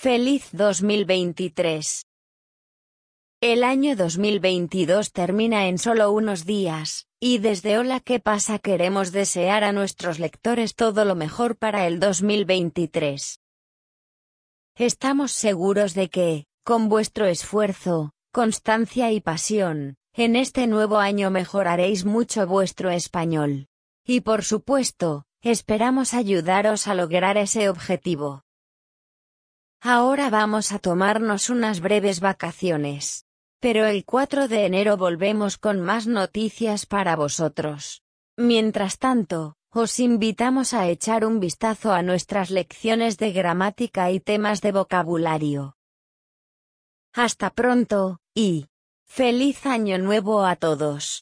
Feliz 2023. El año 2022 termina en solo unos días, y desde Hola ¿qué pasa? queremos desear a nuestros lectores todo lo mejor para el 2023. Estamos seguros de que, con vuestro esfuerzo, constancia y pasión, en este nuevo año mejoraréis mucho vuestro español. Y por supuesto, esperamos ayudaros a lograr ese objetivo. Ahora vamos a tomarnos unas breves vacaciones. Pero el 4 de enero volvemos con más noticias para vosotros. Mientras tanto, os invitamos a echar un vistazo a nuestras lecciones de gramática y temas de vocabulario. Hasta pronto, y ¡Feliz Año Nuevo a todos!